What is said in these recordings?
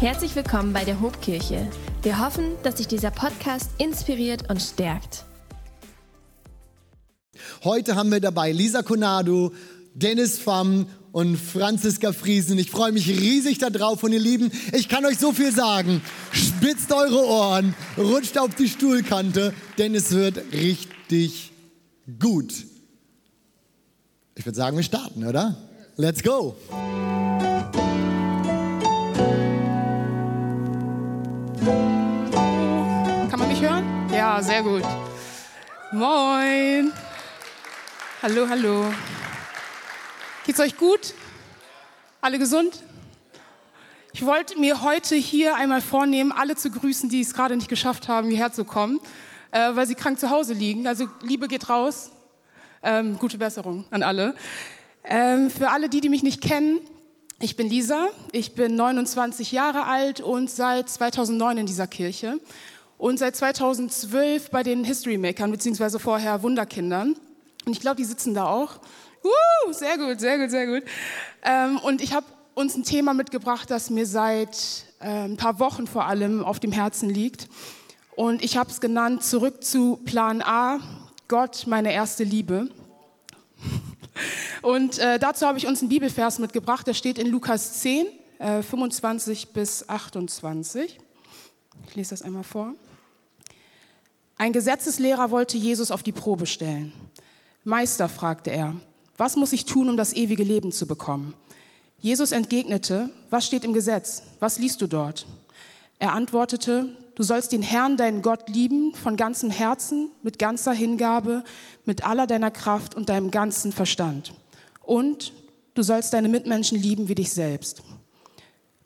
Herzlich willkommen bei der Hobkirche. Wir hoffen, dass sich dieser Podcast inspiriert und stärkt. Heute haben wir dabei Lisa Conado, Dennis Pham und Franziska Friesen. Ich freue mich riesig darauf und ihr Lieben, ich kann euch so viel sagen. Spitzt eure Ohren, rutscht auf die Stuhlkante, denn es wird richtig gut. Ich würde sagen, wir starten, oder? Let's go! Ja, sehr gut. Moin. Hallo, hallo. Geht's euch gut? Alle gesund? Ich wollte mir heute hier einmal vornehmen, alle zu grüßen, die es gerade nicht geschafft haben, hierher zu kommen, äh, weil sie krank zu Hause liegen. Also Liebe geht raus. Ähm, gute Besserung an alle. Ähm, für alle die, die mich nicht kennen, ich bin Lisa, ich bin 29 Jahre alt und seit 2009 in dieser Kirche und seit 2012 bei den History Makern, beziehungsweise vorher Wunderkindern. Und ich glaube, die sitzen da auch. Uh, sehr gut, sehr gut, sehr gut. Ähm, und ich habe uns ein Thema mitgebracht, das mir seit äh, ein paar Wochen vor allem auf dem Herzen liegt. Und ich habe es genannt, zurück zu Plan A, Gott, meine erste Liebe. Und äh, dazu habe ich uns einen Bibelvers mitgebracht, der steht in Lukas 10, äh, 25 bis 28. Ich lese das einmal vor. Ein Gesetzeslehrer wollte Jesus auf die Probe stellen. Meister, fragte er, was muss ich tun, um das ewige Leben zu bekommen? Jesus entgegnete, was steht im Gesetz? Was liest du dort? Er antwortete, du sollst den Herrn, deinen Gott, lieben von ganzem Herzen, mit ganzer Hingabe, mit aller deiner Kraft und deinem ganzen Verstand. Und du sollst deine Mitmenschen lieben wie dich selbst.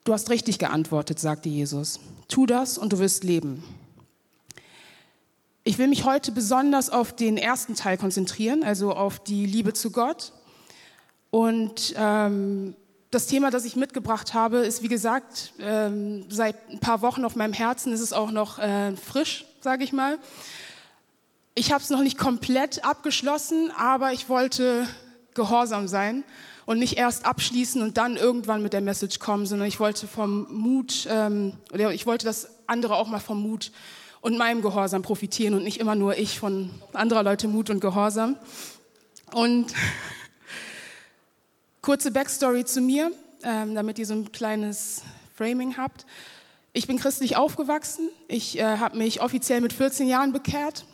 Du hast richtig geantwortet, sagte Jesus. Tu das und du wirst leben. Ich will mich heute besonders auf den ersten Teil konzentrieren, also auf die Liebe zu Gott. Und ähm, das Thema, das ich mitgebracht habe, ist wie gesagt ähm, seit ein paar Wochen auf meinem Herzen. Es ist auch noch äh, frisch, sage ich mal. Ich habe es noch nicht komplett abgeschlossen, aber ich wollte gehorsam sein und nicht erst abschließen und dann irgendwann mit der Message kommen, sondern ich wollte vom Mut, ähm, ich wollte, dass andere auch mal vom Mut und meinem Gehorsam profitieren und nicht immer nur ich von anderer Leute Mut und Gehorsam. Und kurze Backstory zu mir, ähm, damit ihr so ein kleines Framing habt. Ich bin christlich aufgewachsen. Ich äh, habe mich offiziell mit 14 Jahren bekehrt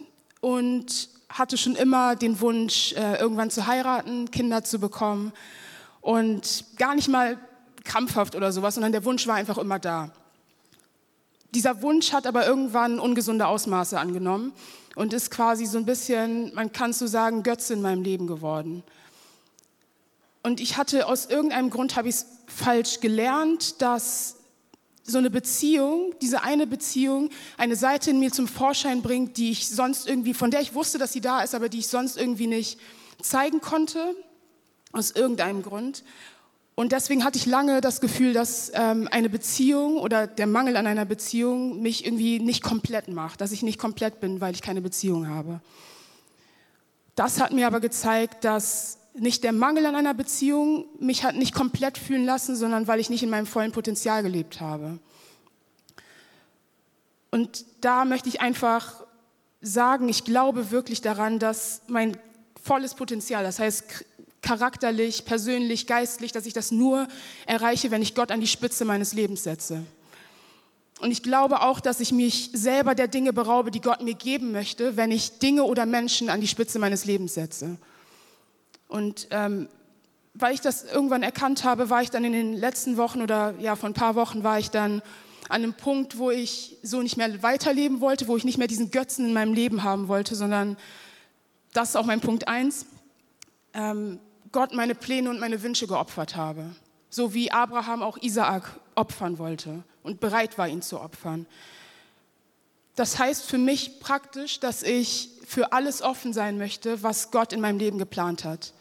und hatte schon immer den Wunsch, äh, irgendwann zu heiraten, Kinder zu bekommen. Und gar nicht mal krampfhaft oder sowas, sondern der Wunsch war einfach immer da. Dieser Wunsch hat aber irgendwann ungesunde Ausmaße angenommen und ist quasi so ein bisschen, man kann so sagen, Götze in meinem Leben geworden. Und ich hatte aus irgendeinem Grund, habe ich es falsch gelernt, dass so eine Beziehung, diese eine Beziehung, eine Seite in mir zum Vorschein bringt, die ich sonst irgendwie, von der ich wusste, dass sie da ist, aber die ich sonst irgendwie nicht zeigen konnte, aus irgendeinem Grund. Und deswegen hatte ich lange das Gefühl, dass ähm, eine Beziehung oder der Mangel an einer Beziehung mich irgendwie nicht komplett macht, dass ich nicht komplett bin, weil ich keine Beziehung habe. Das hat mir aber gezeigt, dass nicht der Mangel an einer Beziehung mich hat nicht komplett fühlen lassen, sondern weil ich nicht in meinem vollen Potenzial gelebt habe. Und da möchte ich einfach sagen, ich glaube wirklich daran, dass mein volles Potenzial, das heißt charakterlich, persönlich, geistlich, dass ich das nur erreiche, wenn ich Gott an die Spitze meines Lebens setze. Und ich glaube auch, dass ich mich selber der Dinge beraube, die Gott mir geben möchte, wenn ich Dinge oder Menschen an die Spitze meines Lebens setze. Und ähm, weil ich das irgendwann erkannt habe, war ich dann in den letzten Wochen oder ja, vor ein paar Wochen war ich dann an einem Punkt, wo ich so nicht mehr weiterleben wollte, wo ich nicht mehr diesen Götzen in meinem Leben haben wollte, sondern das ist auch mein Punkt eins. Ähm, Gott meine Pläne und meine Wünsche geopfert habe. So wie Abraham auch Isaak opfern wollte und bereit war, ihn zu opfern. Das heißt für mich praktisch, dass ich für alles offen sein möchte, was Gott in meinem Leben geplant hat.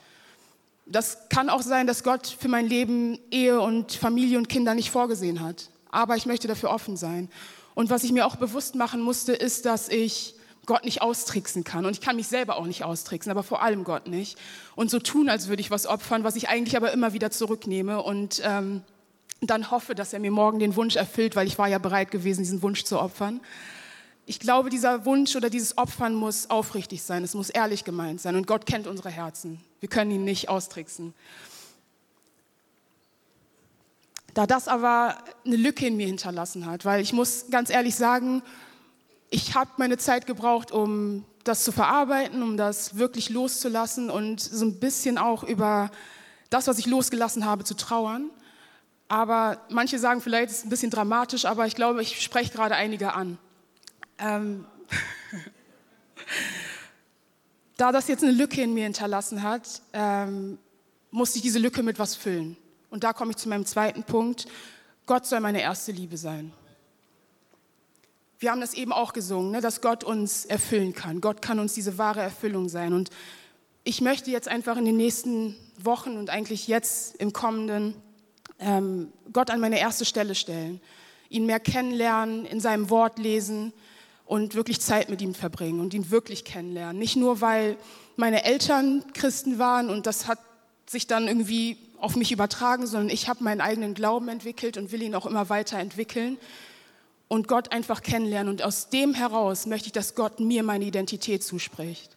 Das kann auch sein, dass Gott für mein Leben Ehe und Familie und Kinder nicht vorgesehen hat. Aber ich möchte dafür offen sein. Und was ich mir auch bewusst machen musste, ist, dass ich Gott nicht austricksen kann. Und ich kann mich selber auch nicht austricksen, aber vor allem Gott nicht. Und so tun, als würde ich was opfern, was ich eigentlich aber immer wieder zurücknehme und ähm, dann hoffe, dass er mir morgen den Wunsch erfüllt, weil ich war ja bereit gewesen, diesen Wunsch zu opfern. Ich glaube, dieser Wunsch oder dieses Opfern muss aufrichtig sein, es muss ehrlich gemeint sein und Gott kennt unsere Herzen. Wir können ihn nicht austricksen. Da das aber eine Lücke in mir hinterlassen hat, weil ich muss ganz ehrlich sagen, ich habe meine Zeit gebraucht, um das zu verarbeiten, um das wirklich loszulassen und so ein bisschen auch über das, was ich losgelassen habe, zu trauern. Aber manche sagen vielleicht, es ist ein bisschen dramatisch, aber ich glaube, ich spreche gerade einige an. Ähm da das jetzt eine Lücke in mir hinterlassen hat, ähm, musste ich diese Lücke mit was füllen. Und da komme ich zu meinem zweiten Punkt. Gott soll meine erste Liebe sein. Wir haben das eben auch gesungen, ne, dass Gott uns erfüllen kann. Gott kann uns diese wahre Erfüllung sein. Und ich möchte jetzt einfach in den nächsten Wochen und eigentlich jetzt im kommenden ähm, Gott an meine erste Stelle stellen, ihn mehr kennenlernen, in seinem Wort lesen und wirklich Zeit mit ihm verbringen und ihn wirklich kennenlernen. Nicht nur, weil meine Eltern Christen waren und das hat sich dann irgendwie auf mich übertragen, sondern ich habe meinen eigenen Glauben entwickelt und will ihn auch immer weiter entwickeln und Gott einfach kennenlernen. Und aus dem heraus möchte ich, dass Gott mir meine Identität zuspricht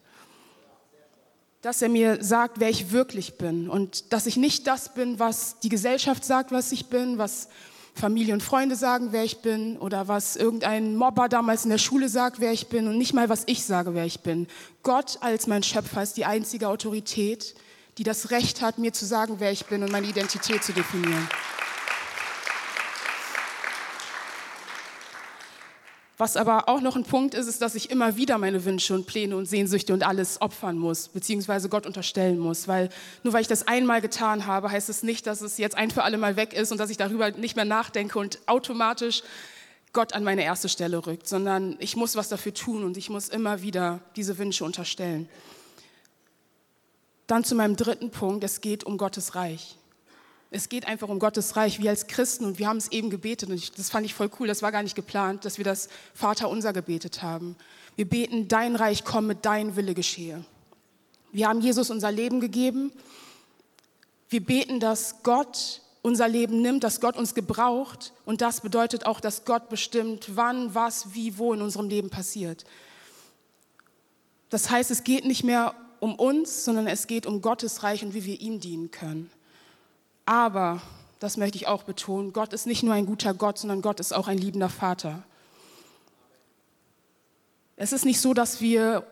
dass er mir sagt, wer ich wirklich bin und dass ich nicht das bin, was die Gesellschaft sagt, was ich bin, was Familie und Freunde sagen, wer ich bin oder was irgendein Mobber damals in der Schule sagt, wer ich bin und nicht mal, was ich sage, wer ich bin. Gott als mein Schöpfer ist die einzige Autorität, die das Recht hat, mir zu sagen, wer ich bin und meine Identität zu definieren. Was aber auch noch ein Punkt ist, ist, dass ich immer wieder meine Wünsche und Pläne und Sehnsüchte und alles opfern muss, beziehungsweise Gott unterstellen muss. Weil nur weil ich das einmal getan habe, heißt es nicht, dass es jetzt ein für alle Mal weg ist und dass ich darüber nicht mehr nachdenke und automatisch Gott an meine erste Stelle rückt, sondern ich muss was dafür tun und ich muss immer wieder diese Wünsche unterstellen. Dann zu meinem dritten Punkt, es geht um Gottes Reich. Es geht einfach um Gottes Reich. Wir als Christen, und wir haben es eben gebetet, und ich, das fand ich voll cool, das war gar nicht geplant, dass wir das Vater unser gebetet haben. Wir beten, dein Reich komme, dein Wille geschehe. Wir haben Jesus unser Leben gegeben. Wir beten, dass Gott unser Leben nimmt, dass Gott uns gebraucht. Und das bedeutet auch, dass Gott bestimmt, wann, was, wie, wo in unserem Leben passiert. Das heißt, es geht nicht mehr um uns, sondern es geht um Gottes Reich und wie wir ihm dienen können. Aber, das möchte ich auch betonen, Gott ist nicht nur ein guter Gott, sondern Gott ist auch ein liebender Vater. Es ist nicht so, dass wir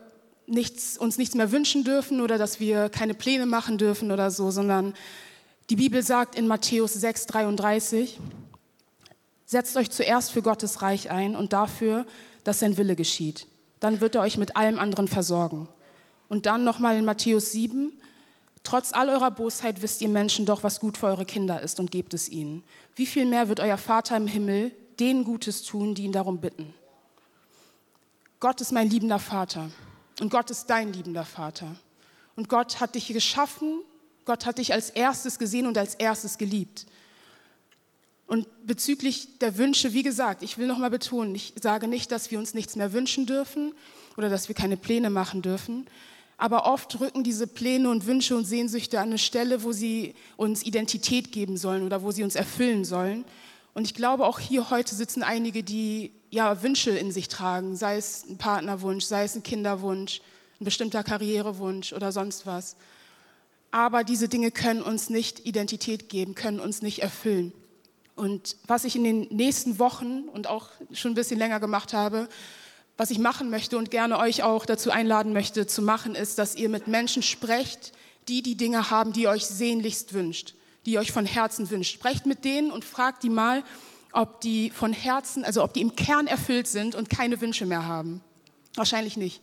nichts, uns nichts mehr wünschen dürfen oder dass wir keine Pläne machen dürfen oder so, sondern die Bibel sagt in Matthäus 6, 33, setzt euch zuerst für Gottes Reich ein und dafür, dass sein Wille geschieht. Dann wird er euch mit allem anderen versorgen. Und dann nochmal in Matthäus 7, Trotz all eurer Bosheit wisst ihr Menschen doch, was gut für eure Kinder ist und gebt es ihnen. Wie viel mehr wird euer Vater im Himmel denen Gutes tun, die ihn darum bitten? Gott ist mein liebender Vater und Gott ist dein liebender Vater. Und Gott hat dich geschaffen, Gott hat dich als erstes gesehen und als erstes geliebt. Und bezüglich der Wünsche, wie gesagt, ich will nochmal betonen, ich sage nicht, dass wir uns nichts mehr wünschen dürfen oder dass wir keine Pläne machen dürfen, aber oft rücken diese Pläne und Wünsche und Sehnsüchte an eine Stelle, wo sie uns Identität geben sollen oder wo sie uns erfüllen sollen. Und ich glaube, auch hier heute sitzen einige, die ja Wünsche in sich tragen, sei es ein Partnerwunsch, sei es ein Kinderwunsch, ein bestimmter Karrierewunsch oder sonst was. Aber diese Dinge können uns nicht Identität geben, können uns nicht erfüllen. Und was ich in den nächsten Wochen und auch schon ein bisschen länger gemacht habe, was ich machen möchte und gerne euch auch dazu einladen möchte zu machen, ist, dass ihr mit Menschen sprecht, die die Dinge haben, die ihr euch sehnlichst wünscht, die ihr euch von Herzen wünscht. Sprecht mit denen und fragt die mal, ob die von Herzen, also ob die im Kern erfüllt sind und keine Wünsche mehr haben. Wahrscheinlich nicht.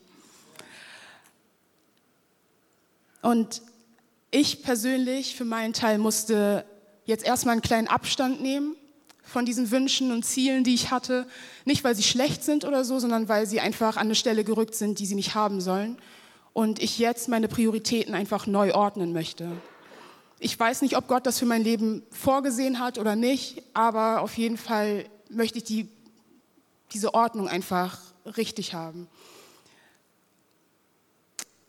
Und ich persönlich für meinen Teil musste jetzt erstmal einen kleinen Abstand nehmen von diesen Wünschen und Zielen, die ich hatte. Nicht, weil sie schlecht sind oder so, sondern weil sie einfach an eine Stelle gerückt sind, die sie nicht haben sollen. Und ich jetzt meine Prioritäten einfach neu ordnen möchte. Ich weiß nicht, ob Gott das für mein Leben vorgesehen hat oder nicht, aber auf jeden Fall möchte ich die, diese Ordnung einfach richtig haben.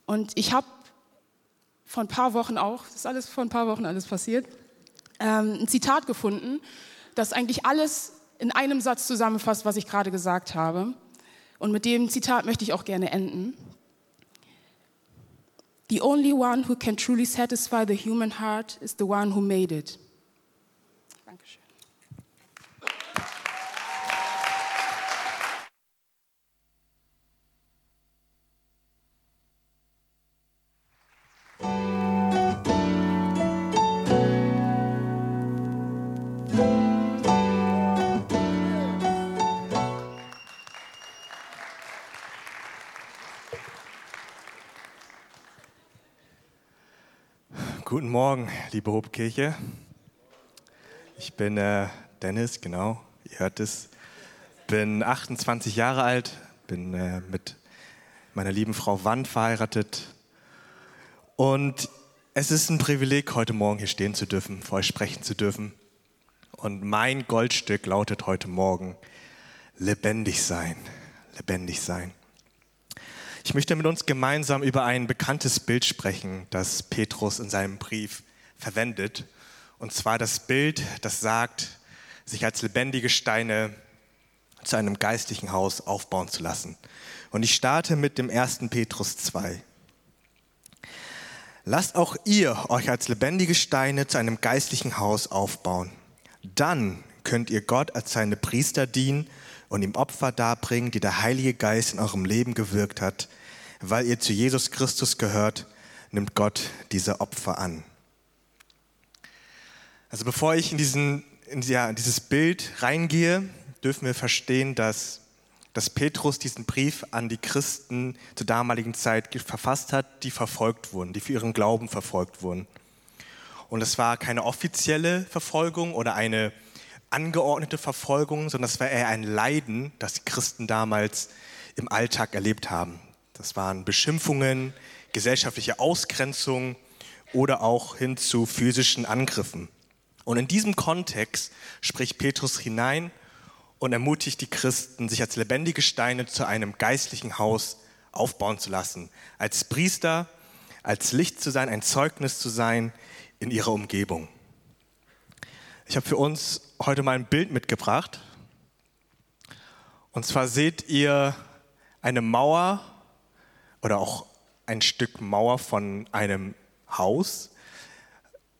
Und ich habe vor ein paar Wochen auch, das ist alles vor ein paar Wochen alles passiert, ähm, ein Zitat gefunden das eigentlich alles in einem Satz zusammenfasst, was ich gerade gesagt habe. Und mit dem Zitat möchte ich auch gerne enden. The only one who can truly satisfy the human heart is the one who made it. Morgen, liebe Hobkirche. Ich bin äh, Dennis, genau, ihr hört es. Bin 28 Jahre alt, bin äh, mit meiner lieben Frau Wand verheiratet. Und es ist ein Privileg, heute Morgen hier stehen zu dürfen, vor euch sprechen zu dürfen. Und mein Goldstück lautet heute Morgen, lebendig sein, lebendig sein. Ich möchte mit uns gemeinsam über ein bekanntes Bild sprechen, das Petrus in seinem Brief verwendet. Und zwar das Bild, das sagt, sich als lebendige Steine zu einem geistlichen Haus aufbauen zu lassen. Und ich starte mit dem 1. Petrus 2. Lasst auch ihr euch als lebendige Steine zu einem geistlichen Haus aufbauen. Dann könnt ihr Gott als seine Priester dienen und ihm Opfer darbringen, die der Heilige Geist in eurem Leben gewirkt hat. Weil ihr zu Jesus Christus gehört, nimmt Gott diese Opfer an. Also bevor ich in, diesen, in ja, dieses Bild reingehe, dürfen wir verstehen, dass, dass Petrus diesen Brief an die Christen zur damaligen Zeit verfasst hat, die verfolgt wurden, die für ihren Glauben verfolgt wurden. Und es war keine offizielle Verfolgung oder eine angeordnete Verfolgung, sondern es war eher ein Leiden, das die Christen damals im Alltag erlebt haben. Das waren Beschimpfungen, gesellschaftliche Ausgrenzung oder auch hin zu physischen Angriffen. Und in diesem Kontext spricht Petrus hinein und ermutigt die Christen, sich als lebendige Steine zu einem geistlichen Haus aufbauen zu lassen, als Priester, als Licht zu sein, ein Zeugnis zu sein in ihrer Umgebung. Ich habe für uns heute mal ein Bild mitgebracht. Und zwar seht ihr eine Mauer oder auch ein Stück Mauer von einem Haus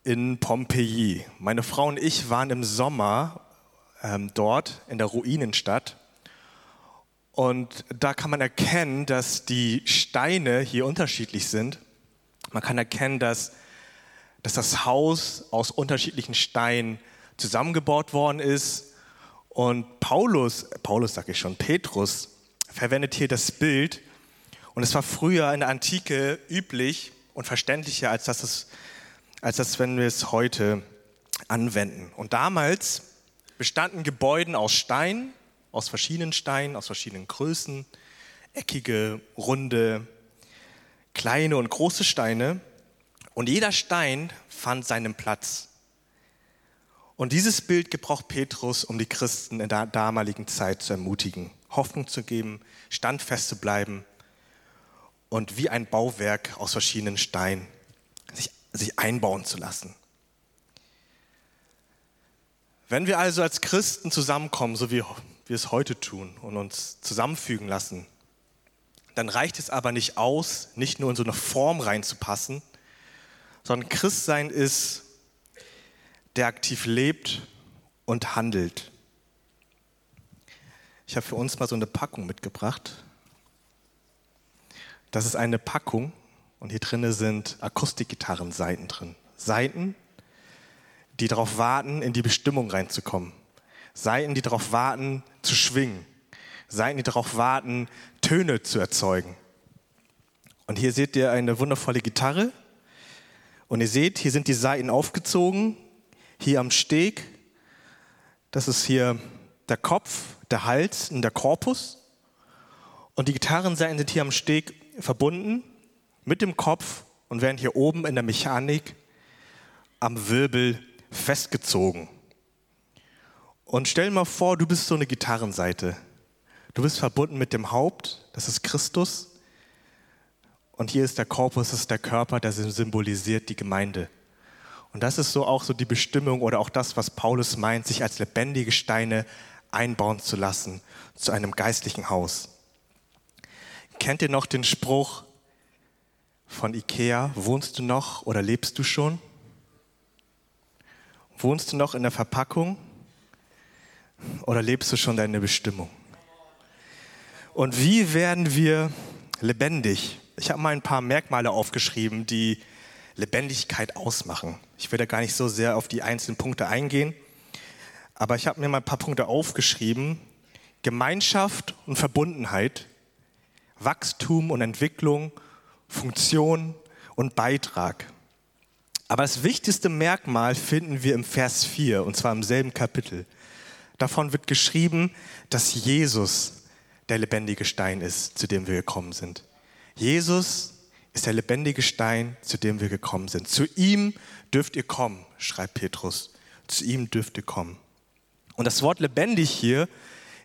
in Pompeji. Meine Frau und ich waren im Sommer ähm, dort in der Ruinenstadt. Und da kann man erkennen, dass die Steine hier unterschiedlich sind. Man kann erkennen, dass, dass das Haus aus unterschiedlichen Steinen zusammengebaut worden ist. Und Paulus, Paulus sage ich schon, Petrus verwendet hier das Bild. Und es war früher in der Antike üblich und verständlicher, als das, als das wenn wir es heute anwenden. Und damals bestanden Gebäude aus Stein, aus verschiedenen Steinen, aus verschiedenen Größen, eckige, runde, kleine und große Steine. Und jeder Stein fand seinen Platz. Und dieses Bild gebraucht Petrus, um die Christen in der damaligen Zeit zu ermutigen, Hoffnung zu geben, standfest zu bleiben und wie ein Bauwerk aus verschiedenen Steinen sich, sich einbauen zu lassen. Wenn wir also als Christen zusammenkommen, so wie wir es heute tun und uns zusammenfügen lassen, dann reicht es aber nicht aus, nicht nur in so eine Form reinzupassen, sondern Christsein ist der aktiv lebt und handelt. Ich habe für uns mal so eine Packung mitgebracht. Das ist eine Packung und hier drin sind Akustikgitarren-Seiten drin. Seiten, die darauf warten, in die Bestimmung reinzukommen. Seiten, die darauf warten, zu schwingen. Seiten, die darauf warten, Töne zu erzeugen. Und hier seht ihr eine wundervolle Gitarre. Und ihr seht, hier sind die Seiten aufgezogen hier am Steg, das ist hier der Kopf, der Hals und der Korpus. Und die Gitarrenseiten sind hier am Steg verbunden mit dem Kopf und werden hier oben in der Mechanik am Wirbel festgezogen. Und stell dir mal vor, du bist so eine Gitarrenseite. Du bist verbunden mit dem Haupt, das ist Christus. Und hier ist der Korpus, das ist der Körper, der symbolisiert die Gemeinde. Und das ist so auch so die Bestimmung oder auch das, was Paulus meint, sich als lebendige Steine einbauen zu lassen zu einem geistlichen Haus. Kennt ihr noch den Spruch von Ikea, wohnst du noch oder lebst du schon? Wohnst du noch in der Verpackung oder lebst du schon deine Bestimmung? Und wie werden wir lebendig? Ich habe mal ein paar Merkmale aufgeschrieben, die Lebendigkeit ausmachen. Ich will da gar nicht so sehr auf die einzelnen Punkte eingehen, aber ich habe mir mal ein paar Punkte aufgeschrieben. Gemeinschaft und Verbundenheit, Wachstum und Entwicklung, Funktion und Beitrag. Aber das wichtigste Merkmal finden wir im Vers 4, und zwar im selben Kapitel. Davon wird geschrieben, dass Jesus der lebendige Stein ist, zu dem wir gekommen sind. Jesus ist der lebendige Stein, zu dem wir gekommen sind. Zu ihm dürft ihr kommen, schreibt Petrus. Zu ihm dürft ihr kommen. Und das Wort lebendig hier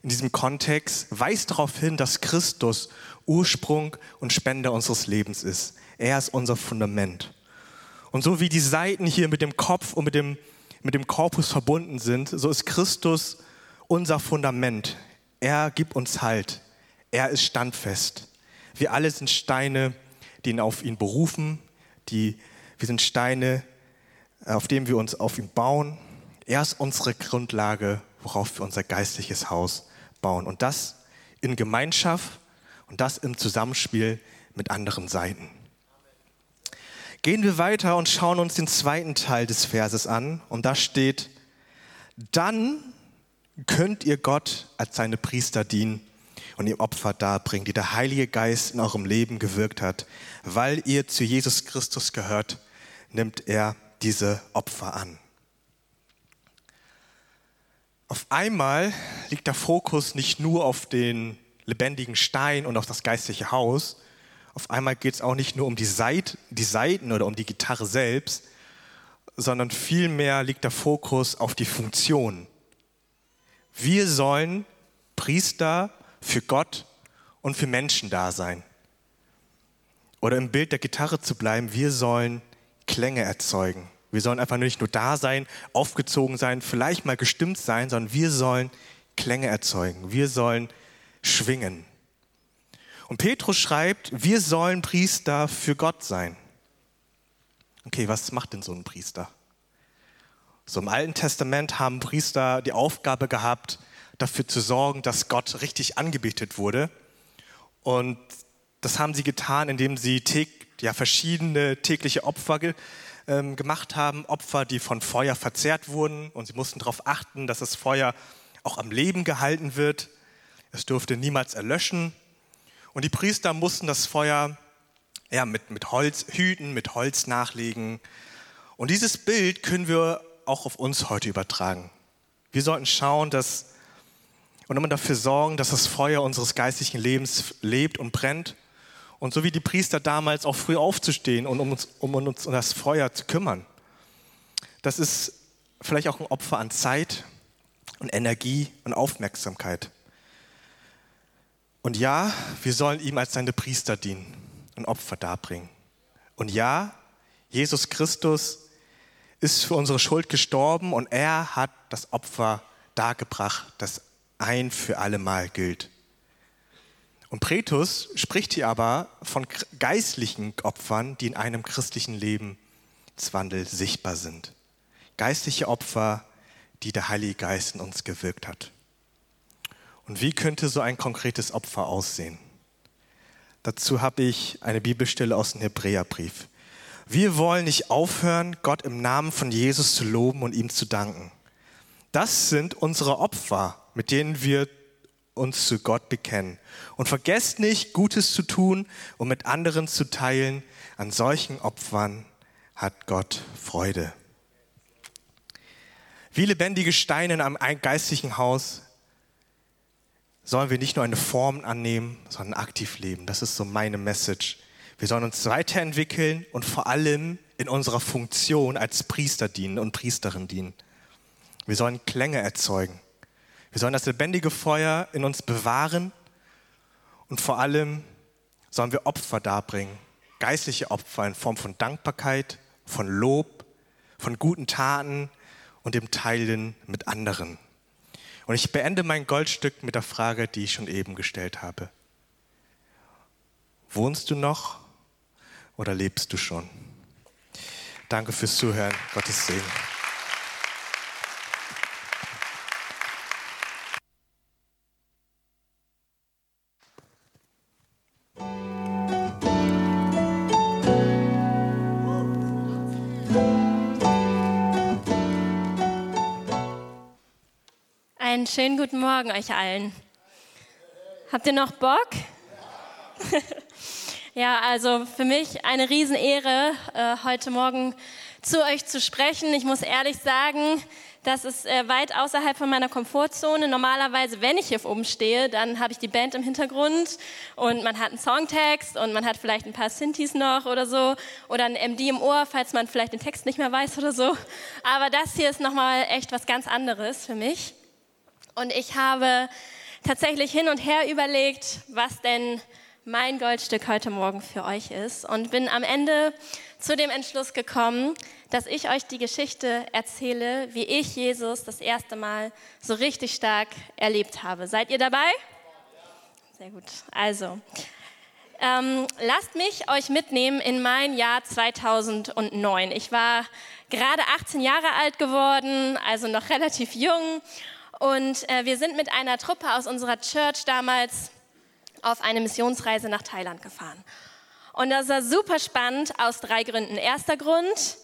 in diesem Kontext weist darauf hin, dass Christus Ursprung und Spender unseres Lebens ist. Er ist unser Fundament. Und so wie die Seiten hier mit dem Kopf und mit dem, mit dem Korpus verbunden sind, so ist Christus unser Fundament. Er gibt uns Halt. Er ist standfest. Wir alle sind Steine, die auf ihn berufen. Die, wir sind Steine, auf denen wir uns auf ihn bauen. Er ist unsere Grundlage, worauf wir unser geistliches Haus bauen. Und das in Gemeinschaft und das im Zusammenspiel mit anderen Seiten. Gehen wir weiter und schauen uns den zweiten Teil des Verses an. Und da steht, dann könnt ihr Gott als seine Priester dienen und ihm Opfer darbringen, die der Heilige Geist in eurem Leben gewirkt hat. Weil ihr zu Jesus Christus gehört, nimmt er diese Opfer an. Auf einmal liegt der Fokus nicht nur auf den lebendigen Stein und auf das geistliche Haus. Auf einmal geht es auch nicht nur um die, Seit die Seiten oder um die Gitarre selbst, sondern vielmehr liegt der Fokus auf die Funktion. Wir sollen Priester für Gott und für Menschen da sein. Oder im Bild der Gitarre zu bleiben, wir sollen Klänge erzeugen. Wir sollen einfach nicht nur da sein, aufgezogen sein, vielleicht mal gestimmt sein, sondern wir sollen Klänge erzeugen. Wir sollen schwingen. Und Petrus schreibt, wir sollen Priester für Gott sein. Okay, was macht denn so ein Priester? So im Alten Testament haben Priester die Aufgabe gehabt, dafür zu sorgen, dass Gott richtig angebetet wurde. Und das haben sie getan, indem sie ja, verschiedene tägliche Opfer ge ähm, gemacht haben, Opfer, die von Feuer verzehrt wurden. Und sie mussten darauf achten, dass das Feuer auch am Leben gehalten wird. Es durfte niemals erlöschen. Und die Priester mussten das Feuer ja, mit, mit Holz hüten, mit Holz nachlegen. Und dieses Bild können wir auch auf uns heute übertragen. Wir sollten schauen, dass und immer dafür sorgen, dass das Feuer unseres geistlichen Lebens lebt und brennt. Und so wie die Priester damals auch früh aufzustehen und um uns um uns um das Feuer zu kümmern. Das ist vielleicht auch ein Opfer an Zeit und Energie und Aufmerksamkeit. Und ja, wir sollen ihm als seine Priester dienen und Opfer darbringen. Und ja, Jesus Christus ist für unsere Schuld gestorben und er hat das Opfer dargebracht, das ein für allemal gilt. Und Pretus spricht hier aber von geistlichen Opfern, die in einem christlichen Lebenswandel sichtbar sind. Geistliche Opfer, die der Heilige Geist in uns gewirkt hat. Und wie könnte so ein konkretes Opfer aussehen? Dazu habe ich eine Bibelstelle aus dem Hebräerbrief. Wir wollen nicht aufhören, Gott im Namen von Jesus zu loben und ihm zu danken. Das sind unsere Opfer, mit denen wir uns zu Gott bekennen. Und vergesst nicht, Gutes zu tun und mit anderen zu teilen. An solchen Opfern hat Gott Freude. Wie lebendige Steine in einem geistlichen Haus sollen wir nicht nur eine Form annehmen, sondern aktiv leben. Das ist so meine Message. Wir sollen uns weiterentwickeln und vor allem in unserer Funktion als Priester dienen und Priesterin dienen. Wir sollen Klänge erzeugen. Wir sollen das lebendige Feuer in uns bewahren und vor allem sollen wir Opfer darbringen. Geistliche Opfer in Form von Dankbarkeit, von Lob, von guten Taten und dem Teilen mit anderen. Und ich beende mein Goldstück mit der Frage, die ich schon eben gestellt habe. Wohnst du noch oder lebst du schon? Danke fürs Zuhören. Gottes Segen. Einen schönen guten Morgen euch allen. Habt ihr noch Bock? ja, also für mich eine Riesenehre, äh, heute Morgen zu euch zu sprechen. Ich muss ehrlich sagen, das ist äh, weit außerhalb von meiner Komfortzone. Normalerweise, wenn ich hier oben stehe, dann habe ich die Band im Hintergrund und man hat einen Songtext und man hat vielleicht ein paar Synthes noch oder so oder ein MD im Ohr, falls man vielleicht den Text nicht mehr weiß oder so. Aber das hier ist nochmal echt was ganz anderes für mich. Und ich habe tatsächlich hin und her überlegt, was denn mein Goldstück heute Morgen für euch ist und bin am Ende zu dem Entschluss gekommen, dass ich euch die Geschichte erzähle, wie ich Jesus das erste Mal so richtig stark erlebt habe. Seid ihr dabei? Sehr gut. Also, ähm, lasst mich euch mitnehmen in mein Jahr 2009. Ich war gerade 18 Jahre alt geworden, also noch relativ jung und äh, wir sind mit einer Truppe aus unserer Church damals auf eine Missionsreise nach Thailand gefahren. Und das war super spannend aus drei Gründen. Erster Grund,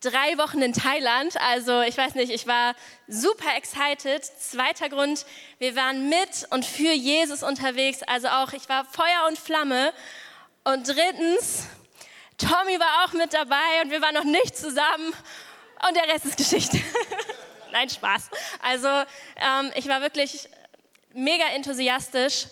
drei Wochen in Thailand. Also ich weiß nicht, ich war super excited. Zweiter Grund, wir waren mit und für Jesus unterwegs. Also auch, ich war Feuer und Flamme. Und drittens, Tommy war auch mit dabei und wir waren noch nicht zusammen. Und der Rest ist Geschichte. Nein, Spaß. Also ähm, ich war wirklich mega enthusiastisch.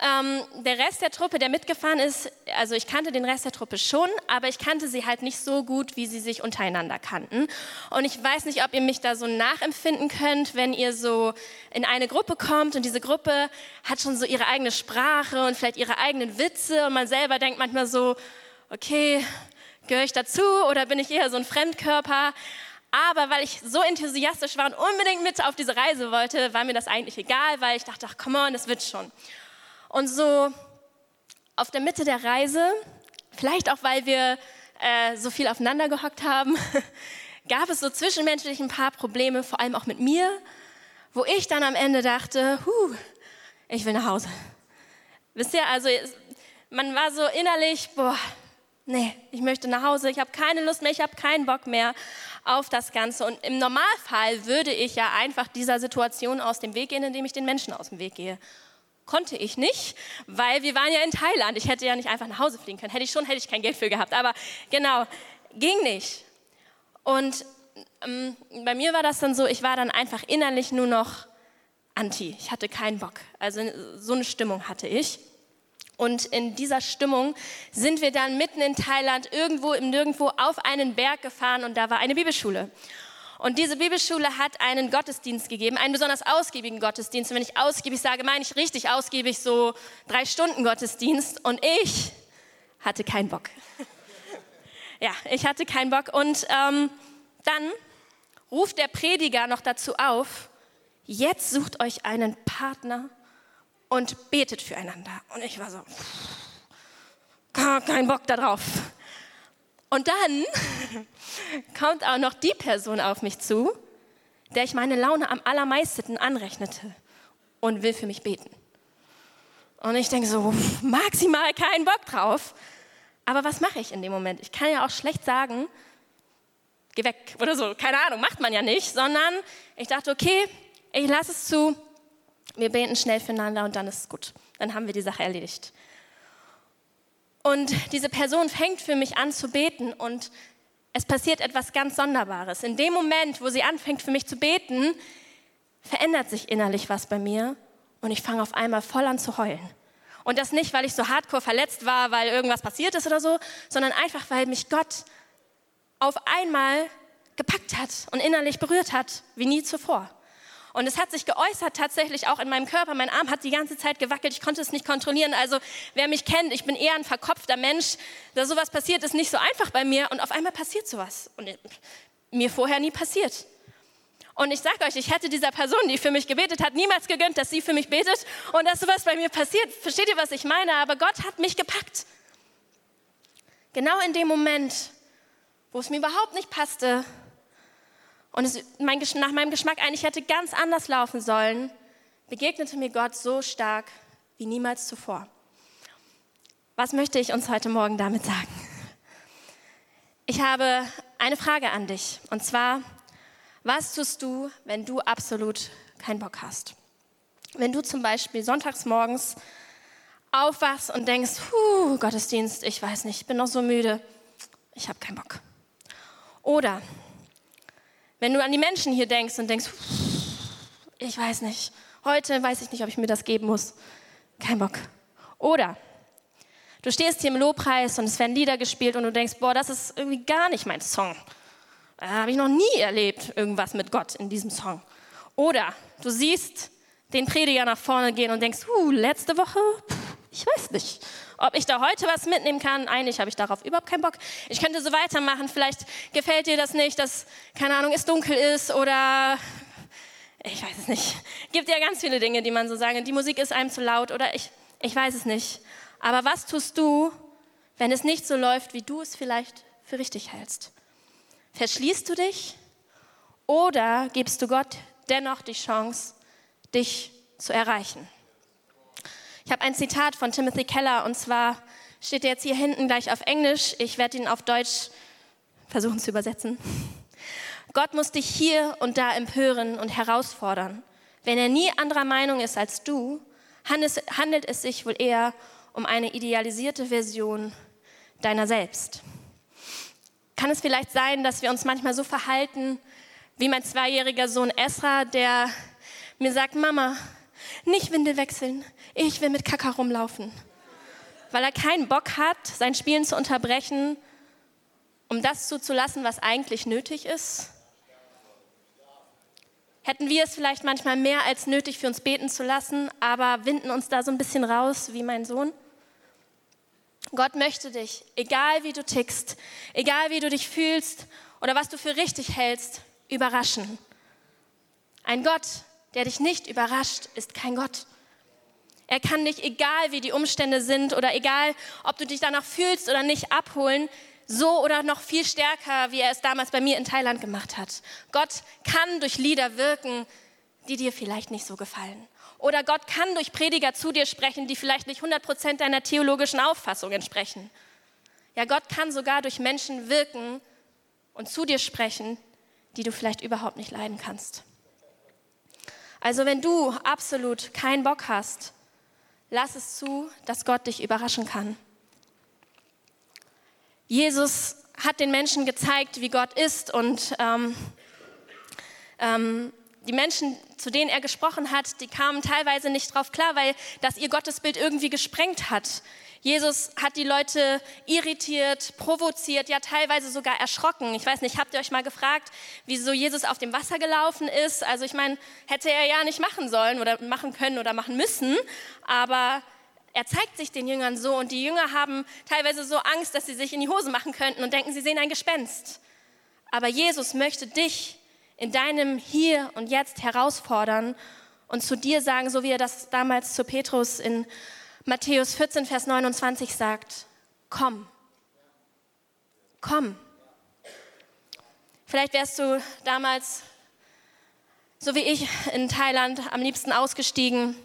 Ähm, der Rest der Truppe, der mitgefahren ist, also ich kannte den Rest der Truppe schon, aber ich kannte sie halt nicht so gut, wie sie sich untereinander kannten. Und ich weiß nicht, ob ihr mich da so nachempfinden könnt, wenn ihr so in eine Gruppe kommt und diese Gruppe hat schon so ihre eigene Sprache und vielleicht ihre eigenen Witze und man selber denkt manchmal so, okay, gehöre ich dazu oder bin ich eher so ein Fremdkörper? Aber weil ich so enthusiastisch war und unbedingt mit auf diese Reise wollte, war mir das eigentlich egal, weil ich dachte, ach, come on, das wird schon. Und so auf der Mitte der Reise, vielleicht auch, weil wir äh, so viel aufeinander gehockt haben, gab es so zwischenmenschlich ein paar Probleme, vor allem auch mit mir, wo ich dann am Ende dachte, huh, ich will nach Hause. Wisst ihr, also man war so innerlich, boah, nee, ich möchte nach Hause, ich habe keine Lust mehr, ich habe keinen Bock mehr auf das Ganze. Und im Normalfall würde ich ja einfach dieser Situation aus dem Weg gehen, indem ich den Menschen aus dem Weg gehe. Konnte ich nicht, weil wir waren ja in Thailand. Ich hätte ja nicht einfach nach Hause fliegen können. Hätte ich schon, hätte ich kein Geld für gehabt. Aber genau, ging nicht. Und ähm, bei mir war das dann so, ich war dann einfach innerlich nur noch anti. Ich hatte keinen Bock. Also so eine Stimmung hatte ich. Und in dieser Stimmung sind wir dann mitten in Thailand irgendwo im Nirgendwo auf einen Berg gefahren und da war eine Bibelschule. Und diese Bibelschule hat einen Gottesdienst gegeben, einen besonders ausgiebigen Gottesdienst. Und wenn ich ausgiebig sage, meine ich richtig ausgiebig, so drei Stunden Gottesdienst. Und ich hatte keinen Bock. ja, ich hatte keinen Bock. Und ähm, dann ruft der Prediger noch dazu auf, jetzt sucht euch einen Partner und betet füreinander. Und ich war so, kein Bock darauf. Und dann kommt auch noch die Person auf mich zu, der ich meine Laune am allermeisten anrechnete und will für mich beten. Und ich denke so, maximal keinen Bock drauf. Aber was mache ich in dem Moment? Ich kann ja auch schlecht sagen, geh weg oder so. Keine Ahnung, macht man ja nicht, sondern ich dachte, okay, ich lasse es zu, wir beten schnell füreinander und dann ist es gut. Dann haben wir die Sache erledigt. Und diese Person fängt für mich an zu beten und es passiert etwas ganz Sonderbares. In dem Moment, wo sie anfängt für mich zu beten, verändert sich innerlich was bei mir und ich fange auf einmal voll an zu heulen. Und das nicht, weil ich so hardcore verletzt war, weil irgendwas passiert ist oder so, sondern einfach, weil mich Gott auf einmal gepackt hat und innerlich berührt hat, wie nie zuvor. Und es hat sich geäußert tatsächlich auch in meinem Körper. Mein Arm hat die ganze Zeit gewackelt. Ich konnte es nicht kontrollieren. Also wer mich kennt, ich bin eher ein verkopfter Mensch. Da sowas passiert, ist nicht so einfach bei mir. Und auf einmal passiert sowas. Und mir vorher nie passiert. Und ich sage euch, ich hätte dieser Person, die für mich gebetet hat, niemals gegönnt, dass sie für mich betet und dass sowas bei mir passiert. Versteht ihr, was ich meine? Aber Gott hat mich gepackt. Genau in dem Moment, wo es mir überhaupt nicht passte und es mein, nach meinem Geschmack eigentlich hätte ganz anders laufen sollen, begegnete mir Gott so stark wie niemals zuvor. Was möchte ich uns heute Morgen damit sagen? Ich habe eine Frage an dich und zwar, was tust du, wenn du absolut keinen Bock hast? Wenn du zum Beispiel sonntags morgens aufwachst und denkst, Gottesdienst, ich weiß nicht, ich bin noch so müde, ich habe keinen Bock. Oder wenn du an die Menschen hier denkst und denkst, ich weiß nicht, heute weiß ich nicht, ob ich mir das geben muss, kein Bock. Oder du stehst hier im Lobpreis und es werden Lieder gespielt und du denkst, boah, das ist irgendwie gar nicht mein Song. Da habe ich noch nie erlebt, irgendwas mit Gott in diesem Song. Oder du siehst den Prediger nach vorne gehen und denkst, uh, letzte Woche, ich weiß nicht, ob ich da heute was mitnehmen kann. Eigentlich habe ich darauf überhaupt keinen Bock. Ich könnte so weitermachen. Vielleicht gefällt dir das nicht, dass, keine Ahnung, es dunkel ist oder ich weiß es nicht. Gibt ja ganz viele Dinge, die man so sagen. Die Musik ist einem zu laut oder ich, ich weiß es nicht. Aber was tust du, wenn es nicht so läuft, wie du es vielleicht für richtig hältst? Verschließt du dich oder gibst du Gott dennoch die Chance, dich zu erreichen? Ich habe ein Zitat von Timothy Keller und zwar steht jetzt hier hinten gleich auf Englisch. Ich werde ihn auf Deutsch versuchen zu übersetzen. Gott muss dich hier und da empören und herausfordern. Wenn er nie anderer Meinung ist als du, handelt es sich wohl eher um eine idealisierte Version deiner selbst. Kann es vielleicht sein, dass wir uns manchmal so verhalten wie mein zweijähriger Sohn Esra, der mir sagt, Mama, nicht Windel wechseln, ich will mit Kaka rumlaufen. Weil er keinen Bock hat, sein Spielen zu unterbrechen, um das zuzulassen, was eigentlich nötig ist. Hätten wir es vielleicht manchmal mehr als nötig für uns beten zu lassen, aber winden uns da so ein bisschen raus wie mein Sohn? Gott möchte dich, egal wie du tickst, egal wie du dich fühlst oder was du für richtig hältst, überraschen. Ein Gott, der dich nicht überrascht, ist kein Gott. Er kann dich, egal wie die Umstände sind oder egal, ob du dich danach fühlst oder nicht, abholen, so oder noch viel stärker, wie er es damals bei mir in Thailand gemacht hat. Gott kann durch Lieder wirken, die dir vielleicht nicht so gefallen. Oder Gott kann durch Prediger zu dir sprechen, die vielleicht nicht 100% deiner theologischen Auffassung entsprechen. Ja, Gott kann sogar durch Menschen wirken und zu dir sprechen, die du vielleicht überhaupt nicht leiden kannst. Also wenn du absolut keinen Bock hast, lass es zu, dass Gott dich überraschen kann. Jesus hat den Menschen gezeigt, wie Gott ist und ähm, ähm, die Menschen, zu denen er gesprochen hat, die kamen teilweise nicht drauf klar, weil das ihr Gottesbild irgendwie gesprengt hat. Jesus hat die Leute irritiert, provoziert, ja teilweise sogar erschrocken. Ich weiß nicht, habt ihr euch mal gefragt, wieso Jesus auf dem Wasser gelaufen ist? Also ich meine, hätte er ja nicht machen sollen oder machen können oder machen müssen, aber er zeigt sich den Jüngern so und die Jünger haben teilweise so Angst, dass sie sich in die Hose machen könnten und denken, sie sehen ein Gespenst. Aber Jesus möchte dich in deinem Hier und Jetzt herausfordern und zu dir sagen, so wie er das damals zu Petrus in Matthäus 14, Vers 29 sagt, komm, komm. Vielleicht wärst du damals, so wie ich, in Thailand am liebsten ausgestiegen.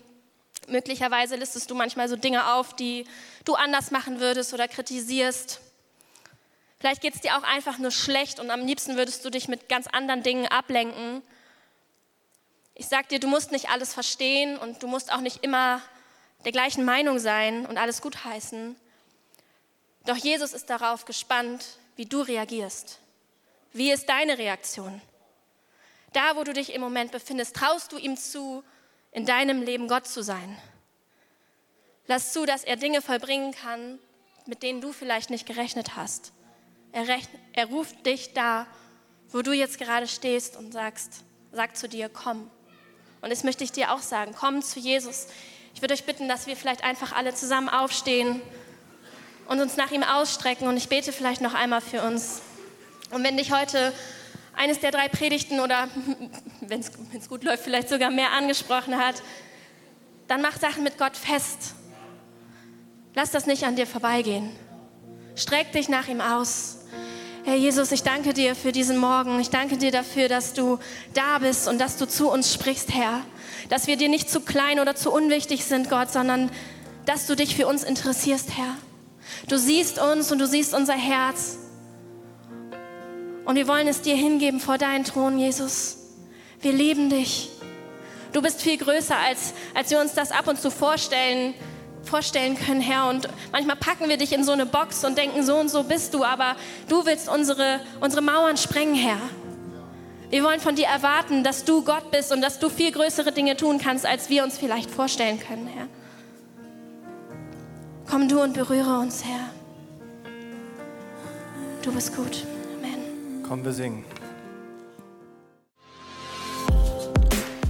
Möglicherweise listest du manchmal so Dinge auf, die du anders machen würdest oder kritisierst. Vielleicht geht es dir auch einfach nur schlecht und am liebsten würdest du dich mit ganz anderen Dingen ablenken. Ich sag dir, du musst nicht alles verstehen und du musst auch nicht immer der gleichen Meinung sein und alles gutheißen. Doch Jesus ist darauf gespannt, wie du reagierst. Wie ist deine Reaktion? Da, wo du dich im Moment befindest, traust du ihm zu, in deinem Leben Gott zu sein. Lass zu, dass er Dinge vollbringen kann, mit denen du vielleicht nicht gerechnet hast. Er, rechn, er ruft dich da, wo du jetzt gerade stehst und sagst, sagt zu dir, komm. Und das möchte ich dir auch sagen, komm zu Jesus. Ich würde euch bitten, dass wir vielleicht einfach alle zusammen aufstehen und uns nach ihm ausstrecken. Und ich bete vielleicht noch einmal für uns. Und wenn dich heute eines der drei Predigten oder, wenn es gut läuft, vielleicht sogar mehr angesprochen hat, dann mach Sachen mit Gott fest. Lass das nicht an dir vorbeigehen. Streck dich nach ihm aus. Herr Jesus, ich danke dir für diesen Morgen. Ich danke dir dafür, dass du da bist und dass du zu uns sprichst, Herr. Dass wir dir nicht zu klein oder zu unwichtig sind, Gott, sondern dass du dich für uns interessierst, Herr. Du siehst uns und du siehst unser Herz. Und wir wollen es dir hingeben vor deinen Thron, Jesus. Wir lieben dich. Du bist viel größer, als, als wir uns das ab und zu vorstellen, vorstellen können, Herr. Und manchmal packen wir dich in so eine Box und denken, so und so bist du, aber du willst unsere, unsere Mauern sprengen, Herr. Wir wollen von dir erwarten, dass du Gott bist und dass du viel größere Dinge tun kannst, als wir uns vielleicht vorstellen können, Herr. Komm du und berühre uns, Herr. Du bist gut. Komm, wir singen.